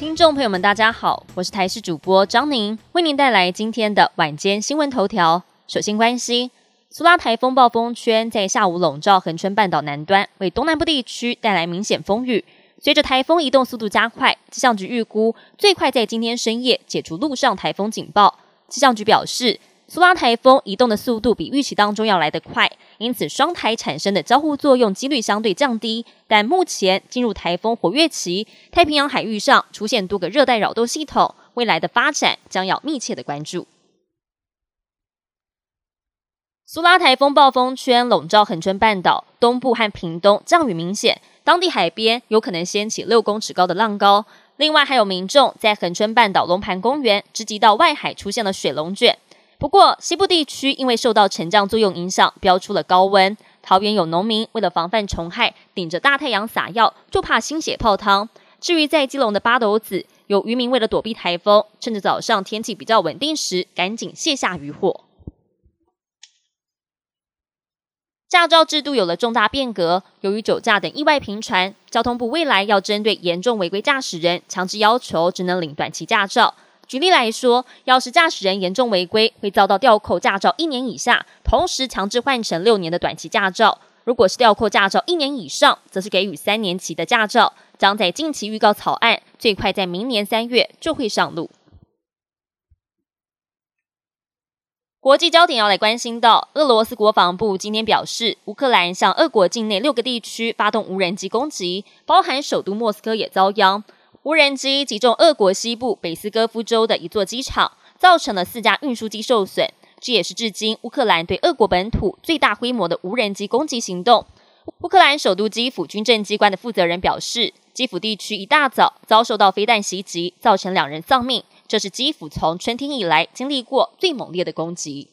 听众朋友们，大家好，我是台视主播张宁，为您带来今天的晚间新闻头条。首先关心苏拉台风暴风圈在下午笼罩恒春半岛南端，为东南部地区带来明显风雨。随着台风移动速度加快，气象局预估最快在今天深夜解除陆上台风警报。气象局表示。苏拉台风移动的速度比预期当中要来得快，因此双台产生的交互作用几率相对降低。但目前进入台风活跃期，太平洋海域上出现多个热带扰动系统，未来的发展将要密切的关注。苏拉台风暴风圈笼罩恒春半岛东部和屏东，降雨明显，当地海边有可能掀起六公尺高的浪高。另外，还有民众在恒春半岛龙盘公园直击到外海出现了水龙卷。不过，西部地区因为受到沉降作用影响，飙出了高温。桃园有农民为了防范虫害，顶着大太阳撒药，就怕心血泡汤。至于在基隆的八斗子，有渔民为了躲避台风，趁着早上天气比较稳定时，赶紧卸下渔获。驾照制度有了重大变革，由于酒驾等意外频传，交通部未来要针对严重违规驾驶人，强制要求只能领短期驾照。举例来说，要是驾驶人严重违规，会遭到吊扣驾照一年以下，同时强制换成六年的短期驾照；如果是吊扣驾照一年以上，则是给予三年期的驾照。将在近期预告草案，最快在明年三月就会上路。国际焦点要来关心到，俄罗斯国防部今天表示，乌克兰向俄国境内六个地区发动无人机攻击，包含首都莫斯科也遭殃。无人机击中俄国西部北斯戈夫州的一座机场，造成了四架运输机受损。这也是至今乌克兰对俄国本土最大规模的无人机攻击行动。乌克兰首都基辅军政机关的负责人表示，基辅地区一大早遭受到飞弹袭击，造成两人丧命。这是基辅从春天以来经历过最猛烈的攻击。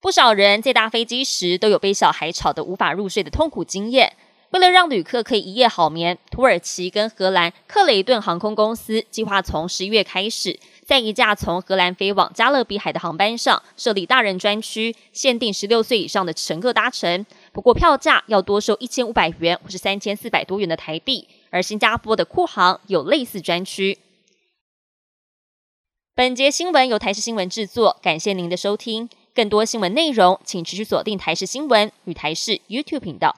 不少人在搭飞机时都有被小孩吵得无法入睡的痛苦经验。为了让旅客可以一夜好眠，土耳其跟荷兰克雷顿航空公司计划从十一月开始，在一架从荷兰飞往加勒比海的航班上设立大人专区，限定十六岁以上的乘客搭乘。不过票价要多收一千五百元或是三千四百多元的台币。而新加坡的库航有类似专区。本节新闻由台视新闻制作，感谢您的收听。更多新闻内容，请持续锁定台视新闻与台视 YouTube 频道。